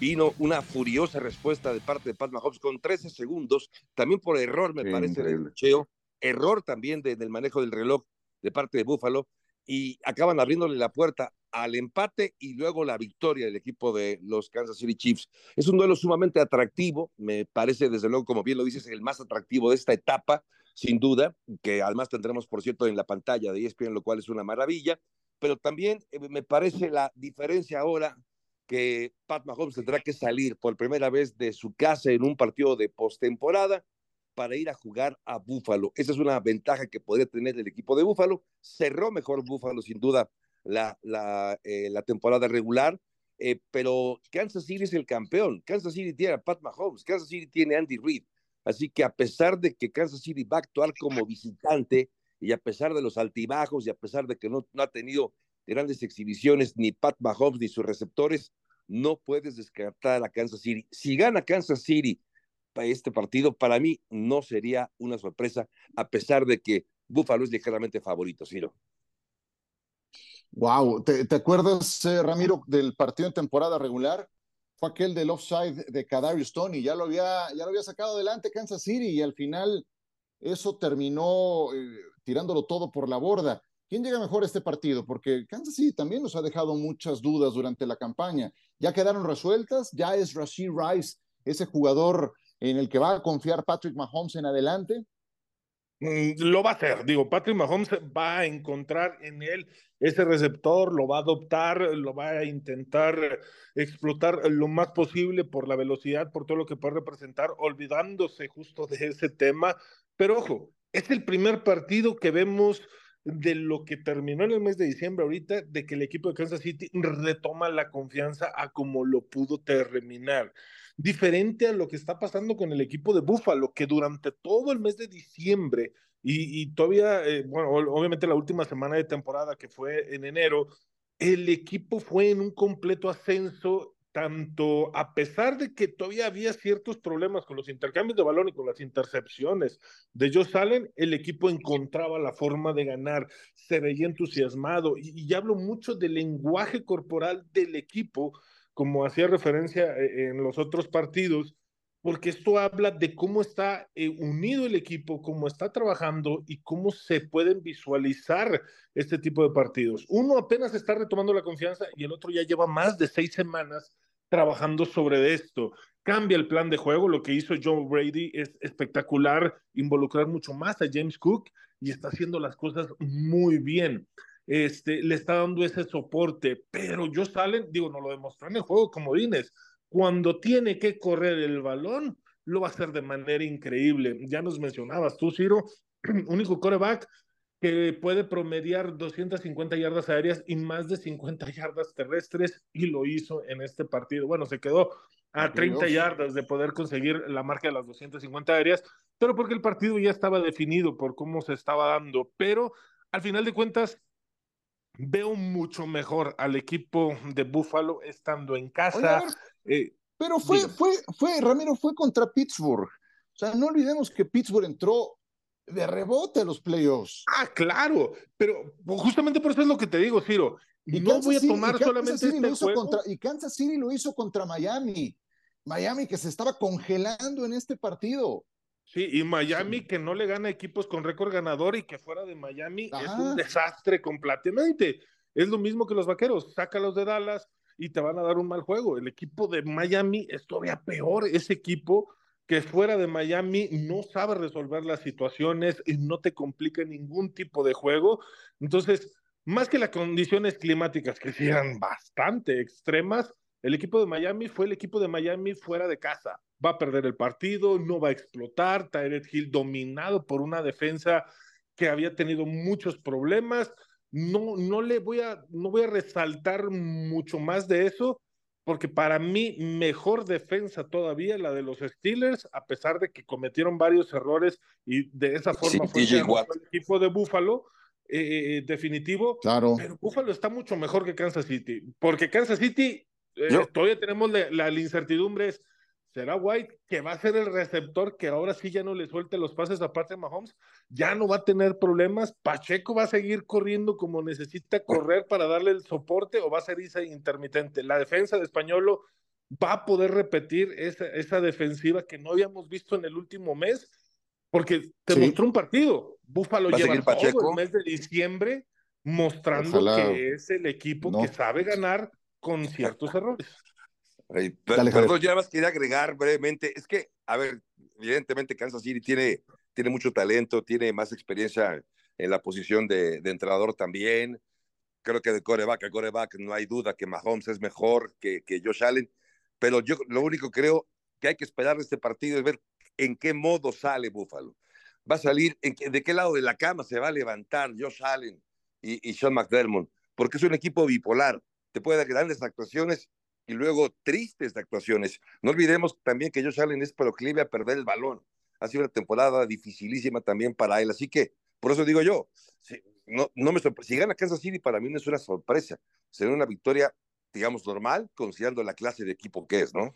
vino una furiosa respuesta de parte de Pat Mahomes con 13 segundos, también por error me parece del cheo, error también del manejo del reloj de parte de Buffalo y acaban abriéndole la puerta al empate y luego la victoria del equipo de los Kansas City Chiefs. Es un duelo sumamente atractivo, me parece desde luego, como bien lo dices, el más atractivo de esta etapa, sin duda, que además tendremos, por cierto, en la pantalla de ESPN, lo cual es una maravilla, pero también eh, me parece la diferencia ahora que Pat Mahomes tendrá que salir por primera vez de su casa en un partido de postemporada para ir a jugar a Búfalo. Esa es una ventaja que podría tener el equipo de Búfalo. Cerró mejor Búfalo, sin duda, la, eh, la temporada regular. eh, pero Kansas City es el campeón. Kansas City tiene a Pat Mahomes, Kansas City tiene a Andy Reid. Así que a pesar de que Kansas City va a actuar como visitante y a pesar de los altibajos y a pesar de que no, no ha tenido grandes exhibiciones ni Pat Mahomes ni sus receptores, no puedes descartar a Kansas City. Si gana Kansas City este partido, para mí no sería una sorpresa, a pesar de que Buffalo es ligeramente favorito, Ciro. Wow, ¿te, acuerdas, eh, Ramiro, del partido en temporada regular? Fue aquel del offside de Kadarius Tony, ya lo había, ya lo había sacado adelante Kansas City y al final eso terminó eh, tirándolo todo por la borda. ¿Quién llega mejor a este partido? Porque Kansas City también nos ha dejado muchas dudas durante la campaña. Ya quedaron resueltas, ya es Rashid Rice ese jugador en el que va a confiar Patrick Mahomes en adelante. Mm, lo va a hacer, digo, Patrick Mahomes va a encontrar en él ese receptor, lo va a adoptar, lo va a intentar explotar lo más posible por la velocidad, por todo lo que puede representar, olvidándose justo de ese tema. Pero ojo, es el primer partido que vemos de lo que terminó en el mes de diciembre ahorita, de que el equipo de Kansas City retoma la confianza a como lo pudo terminar diferente a lo que está pasando con el equipo de Buffalo, que durante todo el mes de diciembre y, todavía, eh, bueno, obviamente la última semana de temporada que fue en enero, el equipo fue en un completo ascenso tanto a pesar de que todavía había ciertos problemas con los intercambios de balón y con las intercepciones de Joe Allen, el equipo encontraba la forma de ganar, se veía entusiasmado y, y hablo mucho del lenguaje corporal del equipo como hacía referencia eh, en los otros partidos, porque esto habla de cómo está eh, unido el equipo, cómo está trabajando y cómo se pueden visualizar este tipo de partidos. Uno apenas está retomando la confianza y el otro ya lleva más de seis semanas trabajando sobre esto. Cambia el plan de juego, lo que hizo Joe Brady es espectacular, involucrar mucho más a James Cook y está haciendo las cosas muy bien este, le está dando ese soporte, pero yo salen, digo, no lo demostró en el juego como Dines, cuando tiene que correr el balón, lo va a hacer de manera increíble. Ya nos mencionabas tú, Ciro, único coreback que puede promediar 250 yardas aéreas y más de 50 yardas terrestres y lo hizo en este partido. Bueno, se quedó a 30 yardas de poder conseguir la marca de las 250 aéreas, pero porque el partido ya estaba definido por cómo se estaba dando, pero al final de cuentas veo mucho mejor al equipo de Buffalo estando en casa. Eh, pero fue, fue, fue, Ramiro, fue contra Pittsburgh. O sea, no olvidemos que Pittsburgh entró de rebote a los playoffs. Ah, claro, pero justamente por eso es lo que te digo, Ciro. Y no voy a tomar solamente este Contra, y Kansas City lo hizo contra Miami. Miami que se estaba congelando en este partido. Sí, y Miami que no le gana equipos con récord ganador y que fuera de Miami es un desastre completamente. Es lo mismo que los vaqueros, sácalos de Dallas y te van a dar un mal juego. El equipo de Miami es todavía peor, ese equipo que fuera de Miami no sabe resolver las situaciones y no te complica ningún tipo de juego. Entonces, más que las condiciones climáticas que sean bastante extremas, el equipo de Miami fue el equipo de Miami fuera de casa. Va a perder el partido, no va a explotar. Tyreek Hill dominado por una defensa que había tenido muchos problemas. No, no le voy a, no voy a resaltar mucho más de eso, porque para mí mejor defensa todavía la de los Steelers, a pesar de que cometieron varios errores y de esa forma fue el equipo de Buffalo. Eh, definitivo, claro. pero Buffalo está mucho mejor que Kansas City, porque Kansas City eh, todavía tenemos la, incertidumbre, es, ¿será White que va a ser el receptor que ahora sí ya no le suelte los pases a Patrick Mahomes? Ya no va a tener problemas, Pacheco va a seguir corriendo como necesita correr para darle el soporte o va a ser esa intermitente. La defensa de Españolo va a poder repetir esa, esa defensiva que no habíamos visto en el último mes, porque te mostró un partido. Búfalo lleva todo el mes de diciembre mostrando que es el equipo que sabe ganar con ciertos errores. Perdón, yo nada más quería agregar brevemente, es que, a ver, evidentemente Kansas City tiene, tiene mucho talento, tiene más experiencia en la posición de, de entrenador también. Creo que de coreback a coreback no hay duda que Mahomes es mejor que, que Josh Allen, pero yo lo único creo que hay que esperar de este partido es ver en qué modo sale Buffalo. Va a salir, en de qué lado de la cama se va a levantar Josh Allen y, y Sean McDermott, porque es un equipo bipolar te puede dar grandes actuaciones y luego tristes actuaciones. No olvidemos también que Josh Allen es proclive a perder el balón. Ha sido una temporada dificilísima también para él. Así que, por eso digo yo, si, no, no me Si gana Kansas City, para mí no es una sorpresa. Será una victoria, digamos, normal, considerando la clase de equipo que es, ¿no?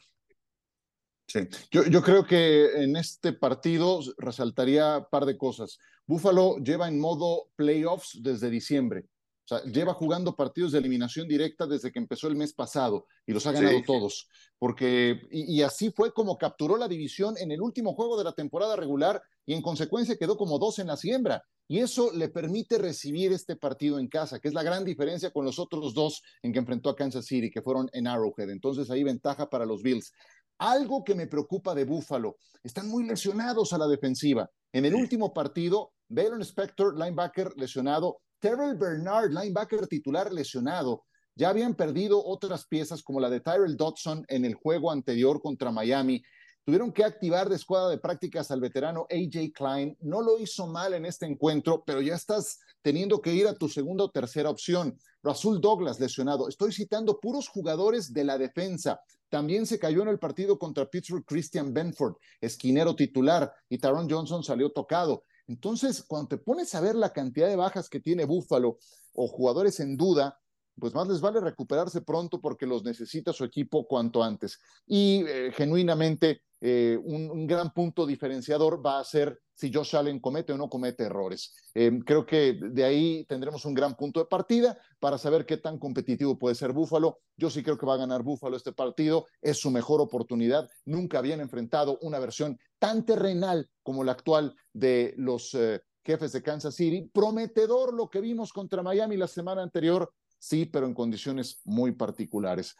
Sí, yo, yo creo que en este partido resaltaría un par de cosas. Buffalo lleva en modo playoffs desde diciembre. Sea, lleva jugando partidos de eliminación directa desde que empezó el mes pasado y los ha ganado sí. todos. Porque, y, y, así fue como capturó la división en el último juego de la temporada regular y en consecuencia quedó como dos en la siembra. Y eso le permite recibir este partido en casa, que es la gran diferencia con los otros dos en que enfrentó a Kansas City, que fueron en Arrowhead. Entonces ahí ventaja para los Bills. Algo que me preocupa de Buffalo, están muy lesionados a la defensiva. En el último partido, Baylon Spector, linebacker lesionado, Terrell Bernard, linebacker titular lesionado. Ya habían perdido otras piezas como la de Tyrell Dodson en el juego anterior contra Miami. Tuvieron que activar de escuadra de prácticas al veterano AJ Klein. No lo hizo mal en este encuentro, pero ya estás teniendo que ir a tu segunda o tercera opción. Rasul Douglas lesionado. Estoy citando puros jugadores de la defensa. También se cayó en el partido contra Pittsburgh Christian Benford, esquinero titular, y Taron Johnson salió tocado. Entonces, cuando te pones a ver la cantidad de bajas que tiene Buffalo o jugadores en duda, pues más les vale recuperarse pronto porque los necesita su equipo cuanto antes. Y eh, genuinamente, eh, un, gran punto diferenciador va a ser si Josh Allen comete o no comete errores. Eh, creo que de ahí tendremos un gran punto de partida para saber qué tan competitivo puede ser Búfalo. Yo sí creo que va a ganar Búfalo este partido, es su mejor oportunidad. Nunca habían enfrentado una versión tan terrenal como la actual de los eh, jefes de Kansas City. Prometedor lo que vimos contra Miami la semana anterior, sí, pero en condiciones muy particulares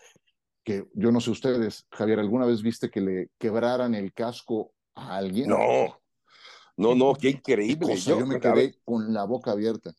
que yo no sé ustedes, Javier, ¿alguna vez viste que le quebraran el casco a alguien? No, no, no, qué increíble. Qué cosa, yo, yo, me quedé con la boca abierta.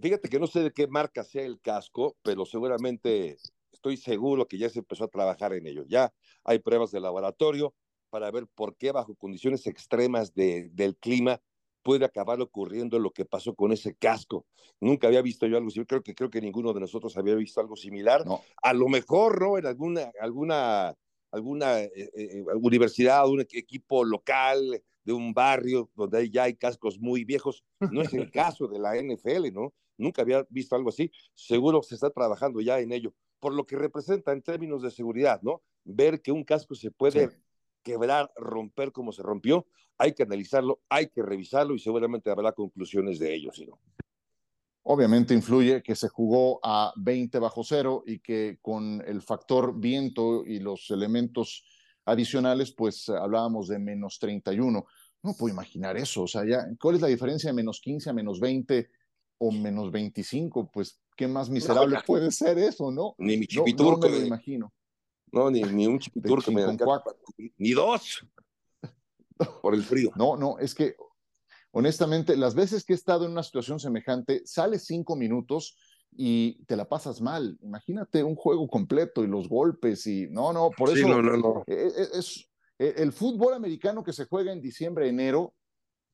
Fíjate que no sé de qué marca sea el casco, pero seguramente estoy seguro que ya se empezó a trabajar en ello. Ya hay pruebas de laboratorio para ver por qué bajo condiciones extremas de, del clima puede acabar ocurriendo lo que pasó con ese casco. Nunca había visto yo algo así, creo que creo que ninguno de nosotros había visto algo similar. No. A lo mejor, ¿no? En alguna alguna alguna eh, eh, universidad, un equipo local de un barrio donde ya hay cascos muy viejos, no es el caso de la NFL, ¿no? Nunca había visto algo así. Seguro se está trabajando ya en ello, por lo que representa en términos de seguridad, ¿no? Ver que un casco se puede sí quebrar, romper como se rompió, hay que analizarlo, hay que revisarlo y seguramente habrá conclusiones de ello, ¿sí no? Obviamente influye que se jugó a 20 bajo cero y que con el factor viento y los elementos adicionales, pues hablábamos de menos 31. No puedo imaginar eso, o sea, ya, ¿cuál es la diferencia de menos 15 a menos 20 o menos 25? Pues, ¿qué más miserable no, puede ser eso, no? Ni mi. No, no me lo imagino. No, ni, ni un chipiturco me ni dos por el frío. No, no, es que honestamente, las veces que he estado en una situación semejante, sales cinco minutos y te la pasas mal. Imagínate un juego completo y los golpes y no, no, por eso sí, no, no, no. Es, es, el fútbol americano que se juega en diciembre, enero,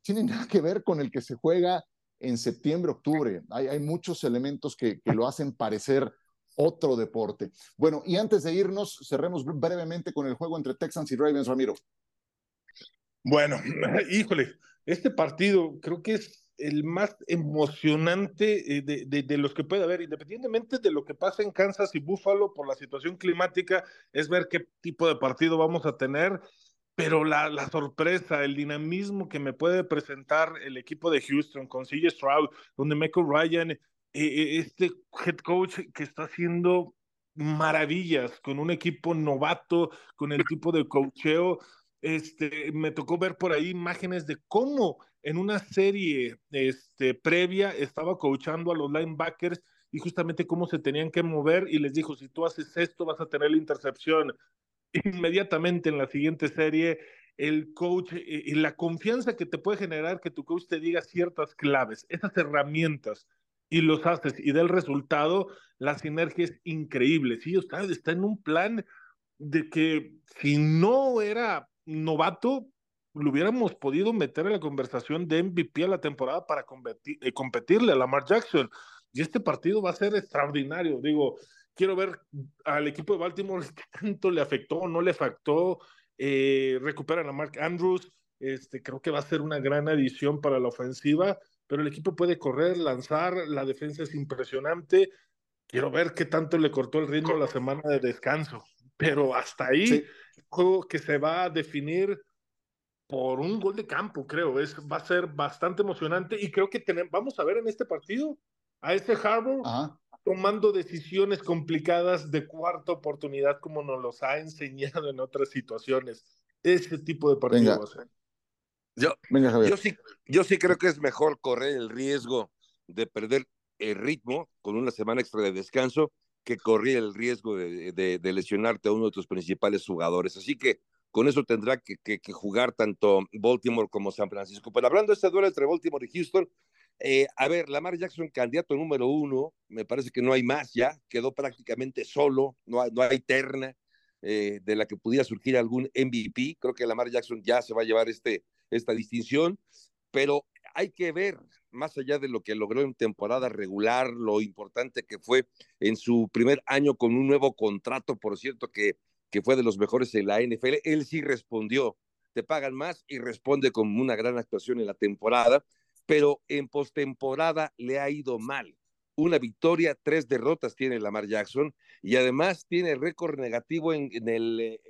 tiene nada que ver con el que se juega en septiembre, octubre. Hay, hay muchos elementos que, que lo hacen parecer otro deporte. Bueno, y antes de irnos, cerremos brevemente con el juego entre Texans y Ravens, Ramiro. Bueno, híjole, este partido creo que es el más emocionante eh, de, de, los que puede haber, independientemente de lo que pasa en Kansas y Buffalo por la situación climática, es ver qué tipo de partido vamos a tener, pero la, la sorpresa, el dinamismo que me puede presentar el equipo de Houston con CJ Stroud, donde Michael Ryan, eh, este head coach que está haciendo maravillas con un equipo novato, con el tipo de coacheo este, me tocó ver por ahí imágenes de cómo en una serie este, previa estaba coachando a los linebackers y justamente cómo se tenían que mover y les dijo, si tú haces esto vas a tener la intercepción. Inmediatamente en la siguiente serie, el coach y la confianza que te puede generar que tu coach te diga ciertas claves, esas herramientas y los haces y del resultado, la sinergia es increíble. Sí, está, está en un plan de que si no era novato, lo hubiéramos podido meter en la conversación de MVP a la temporada para competir, eh, competirle a Lamar Jackson. Y este partido va a ser extraordinario. Digo, quiero ver al equipo de Baltimore qué tanto le afectó no le afectó. Eh, recuperan a Mark Andrews, este, creo que va a ser una gran adición para la ofensiva, pero el equipo puede correr, lanzar, la defensa es impresionante. Quiero ver qué tanto le cortó el ritmo la semana de descanso, pero hasta ahí, juego que se va a definir por un gol de campo, creo. Es, va a ser bastante emocionante y creo que tenemos, vamos a ver en este partido a ese Harbour tomando decisiones complicadas de cuarta oportunidad como nos los ha enseñado en otras situaciones. Ese tipo de partido va Yo, yo, sí, yo sí creo que es mejor correr el riesgo de perder el ritmo con una semana extra de descanso que correr el riesgo de, de, lesionarte a uno de tus principales jugadores. Así que con eso tendrá que, que, jugar tanto Baltimore como San Francisco. Pero hablando de este duelo entre Baltimore y Houston, eh, a ver, Lamar Jackson, candidato número uno, me parece que no hay más ya, quedó prácticamente solo, no hay, no hay terna eh, de la que pudiera surgir algún MVP. Creo que Lamar Jackson ya se va a llevar este, esta distinción, pero hay que ver, más allá de lo que logró en temporada regular, lo importante que fue en su primer año con un nuevo contrato, por cierto, que que fue de los mejores en la NFL, él sí respondió, te pagan más y responde con una gran actuación en la temporada, pero en postemporada le ha ido mal. Una victoria, tres derrotas tiene Lamar Jackson y además tiene récord negativo en, el, eh,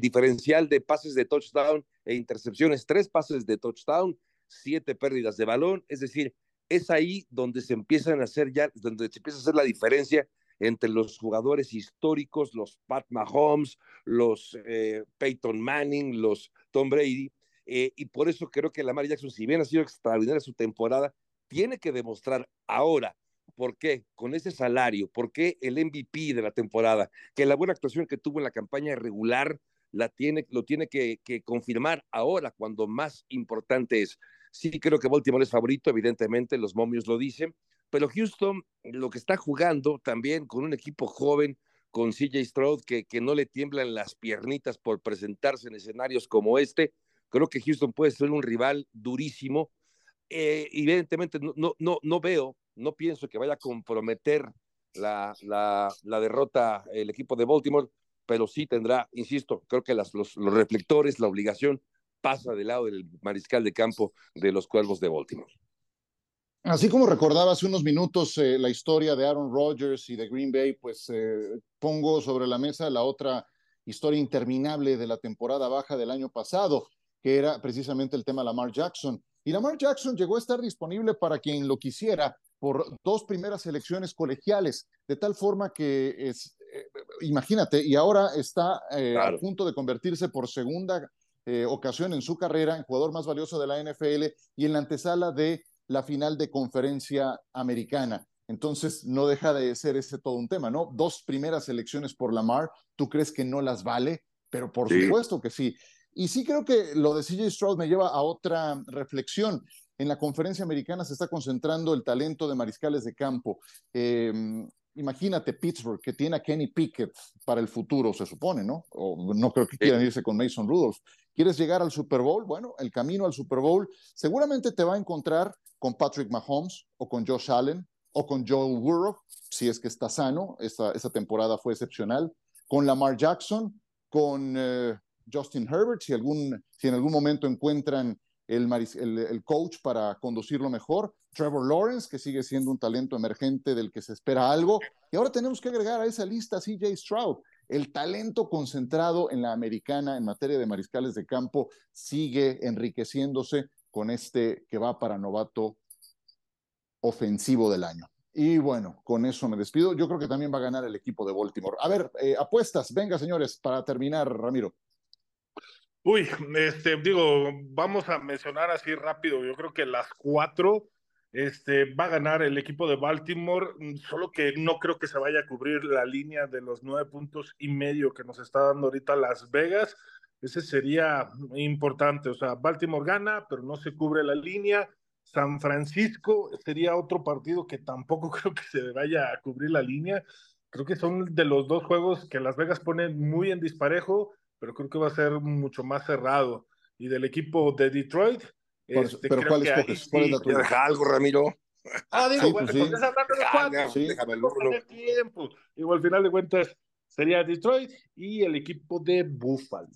diferencial de pases de touchdown e intercepciones, tres pases de touchdown, siete pérdidas de balón, es decir, es ahí donde se empiezan a hacer ya, donde se empieza a hacer la diferencia entre los jugadores históricos, los Pat Mahomes, los eh, Peyton Manning, los Tom Brady, eh, y por eso creo que Lamar Jackson, si bien ha sido extraordinaria su temporada, tiene que demostrar ahora por qué con ese salario, por qué el MVP de la temporada, que la buena actuación que tuvo en la campaña regular la tiene, lo tiene que, confirmar ahora cuando más importante es. Sí creo que Baltimore es favorito, evidentemente, los momios lo dicen, pero Houston lo que está jugando también con un equipo joven, con CJ Stroud, que, que no le tiemblan las piernitas por presentarse en escenarios como este, creo que Houston puede ser un rival durísimo. Eh, evidentemente no, no, no, no veo, no pienso que vaya a comprometer la, la, derrota el equipo de Baltimore, pero sí tendrá, insisto, creo que las, los, los reflectores, la obligación pasa del lado del mariscal de campo de los Cuervos de Baltimore. Así como recordaba hace unos minutos eh, la historia de Aaron Rodgers y de Green Bay, pues eh, pongo sobre la mesa la otra historia interminable de la temporada baja del año pasado, que era precisamente el tema Lamar Jackson. Y Lamar Jackson llegó a estar disponible para quien lo quisiera por dos primeras elecciones colegiales, de tal forma que es, eh, imagínate, y ahora está a punto de convertirse por segunda ocasión en su carrera en jugador más valioso de la NFL y en la antesala de la final de conferencia americana. Entonces, no deja de ser ese todo un tema, ¿no? Dos primeras elecciones por Lamar, ¿tú crees que no las vale? Pero por supuesto que sí. Y sí creo que lo de CJ Stroud me lleva a otra reflexión. En la conferencia americana se está concentrando el talento de mariscales de campo. Em, imagínate Pittsburgh, que tiene a Kenny Pickett para el futuro, se supone, ¿no? O no creo que quieran irse con Mason Rudolph. ¿Quieres llegar al Super Bowl? Bueno, el camino al Super Bowl seguramente te va a encontrar con Patrick Mahomes o con Josh Allen o con Joe Burrow, si es que está sano. Esta, temporada fue excepcional. Con Lamar Jackson, con eh, Justin Herbert, si, algún, si en algún momento encuentran el, coach para conducirlo mejor. Trevor Lawrence, que sigue siendo un talento emergente del que se espera algo. Y ahora tenemos que agregar a esa lista a CJ Stroud. El talento concentrado en la americana en materia de mariscales de campo sigue enriqueciéndose con este que va para novato ofensivo del año. Y bueno, con eso me despido. Yo creo que también va a ganar el equipo de Baltimore. A ver, eh, apuestas, venga señores, para terminar, Ramiro. Uy, este, digo, vamos a mencionar así rápido. Yo creo que las cuatro este, va a ganar el equipo de Baltimore, mm, solo que no creo que se vaya a cubrir la línea de los nueve puntos y medio que nos está dando ahorita Las Vegas. Ese sería importante. O sea, Baltimore gana, pero no se cubre la línea. San Francisco sería otro partido que tampoco creo que se vaya a cubrir la línea. Creo que son de los dos juegos que Las Vegas ponen muy en disparejo, pero creo que va a ser mucho más cerrado. Y del equipo de Detroit, este, pero ¿cuál escoges? ¿Cuál es la tuya? algo, Ramiro? Ah, digo, bueno, pues hablando de cuatro. Sí. Déjame el tiempo. Digo, al final de cuentas sería Detroit y el equipo de Buffalo.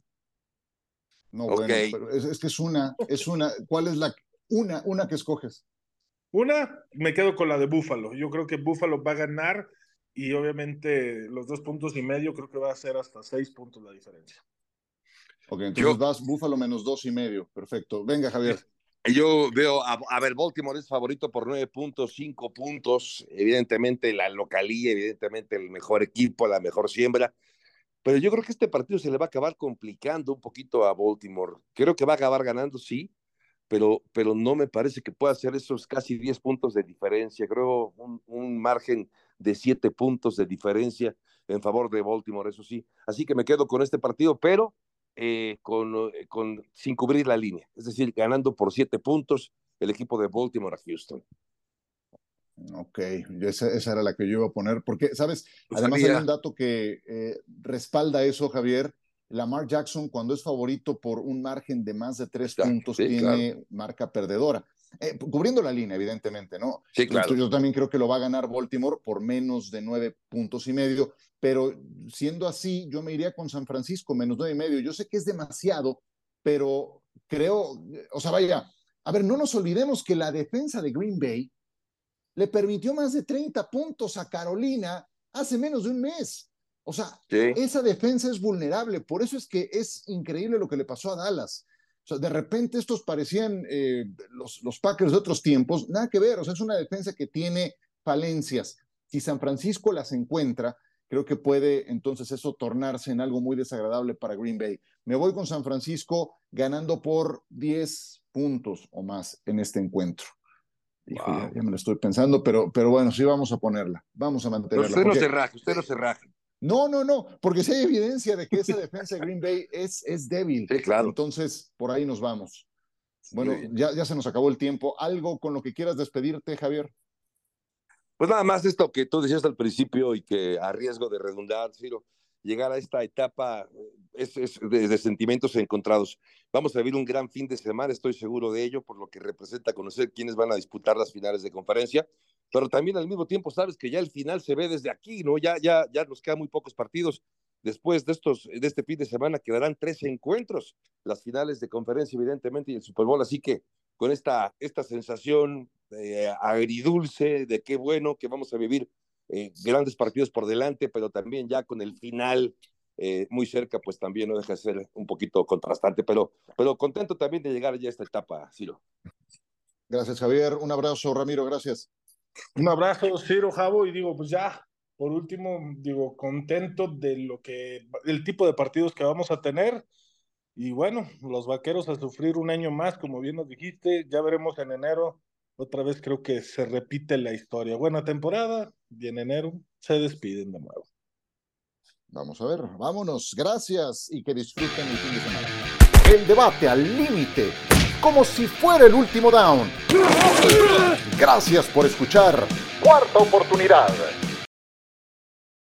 No, bueno, pero es, que es una, es una. ¿Cuál es la una, una que escoges? Una, me quedo con la de Buffalo. Yo creo que Buffalo va a ganar y obviamente los dos puntos y medio creo que va a ser hasta seis puntos la diferencia. Ok, entonces vas Buffalo menos dos y medio. Perfecto. Venga, Javier. Yo veo, a, ver, Baltimore es favorito por nueve puntos, cinco puntos. Evidentemente la localía, evidentemente el mejor equipo, la mejor siembra. Pero yo creo que este partido se le va a acabar complicando un poquito a Baltimore. Creo que va a acabar ganando, sí, pero, pero no me parece que pueda hacer esos casi 10 puntos de diferencia. Creo un, un margen de 7 puntos de diferencia en favor de Baltimore, eso sí. Así que me quedo con este partido, pero eh, con, eh, con, sin cubrir la línea. Es decir, ganando por 7 puntos el equipo de Baltimore a Houston. Ok, esa, esa, era la que yo iba a poner, porque, ¿sabes? Además hay un dato que eh, respalda eso, Javier. Lamar Jackson, cuando es favorito por un margen de más de tres puntos, tiene marca perdedora. Eh, cubriendo la línea, evidentemente, ¿no? Sí, claro. Yo también creo que lo va a ganar Baltimore por menos de nueve puntos y medio, pero siendo así, yo me iría con San Francisco, menos nueve y medio. Yo sé que es demasiado, pero creo, o sea, vaya, a ver, no nos olvidemos que la defensa de Green Bay le permitió más de 30 puntos a Carolina hace menos de un mes. O sea, esa defensa es vulnerable, por eso es que es increíble lo que le pasó a Dallas. O sea, de repente estos parecían eh, los, los Packers de otros tiempos, nada que ver, o sea, es una defensa que tiene falencias. Si San Francisco las encuentra, creo que puede entonces eso tornarse en algo muy desagradable para Green Bay. Me voy con San Francisco ganando por 10 puntos o más en este encuentro ya, me lo estoy pensando, pero, pero bueno, sí vamos a ponerla. Vamos a mantenerla. usted no se raje, usted no se raje. No, no, no, porque si hay evidencia de que esa defensa de Green Bay es, es débil. Sí, claro. Entonces, por ahí nos vamos. Bueno, ya, ya se nos acabó el tiempo. ¿Algo con lo que quieras despedirte, Javier? Pues nada más esto que tú decías al principio y que a riesgo de redundar, Ciro, llegar a esta etapa es, de, sentimientos encontrados. Vamos a vivir un gran fin de semana, estoy seguro de ello, por lo que representa conocer quiénes van a disputar las finales de conferencia, pero también al mismo tiempo sabes que ya el final se ve desde aquí, ¿no? Ya, ya, ya nos quedan muy pocos partidos. Después de, estos, de este fin de semana quedarán tres encuentros, las finales de conferencia evidentemente y el Super Bowl, así que con esta, esta sensación eh, agridulce de qué bueno que vamos a vivir eh, grandes partidos por delante, pero también ya con el final eh, muy cerca, pues también no deja de ser un poquito contrastante, pero, pero contento también de llegar ya a esta etapa, Ciro. Gracias, Javier. Un abrazo, Ramiro, gracias. Un abrazo, Ciro, Javo, y digo, pues ya, por último, digo, contento de lo que, el tipo de partidos que vamos a tener. Y bueno, los vaqueros a sufrir un año más, como bien nos dijiste, ya veremos en enero otra vez creo que se repite la historia. Buena temporada y en enero se despiden de nuevo. Vamos a ver, vámonos, gracias y que disfruten el fin de semana. El debate al límite, como si fuera el último down. Gracias por escuchar. Cuarta oportunidad.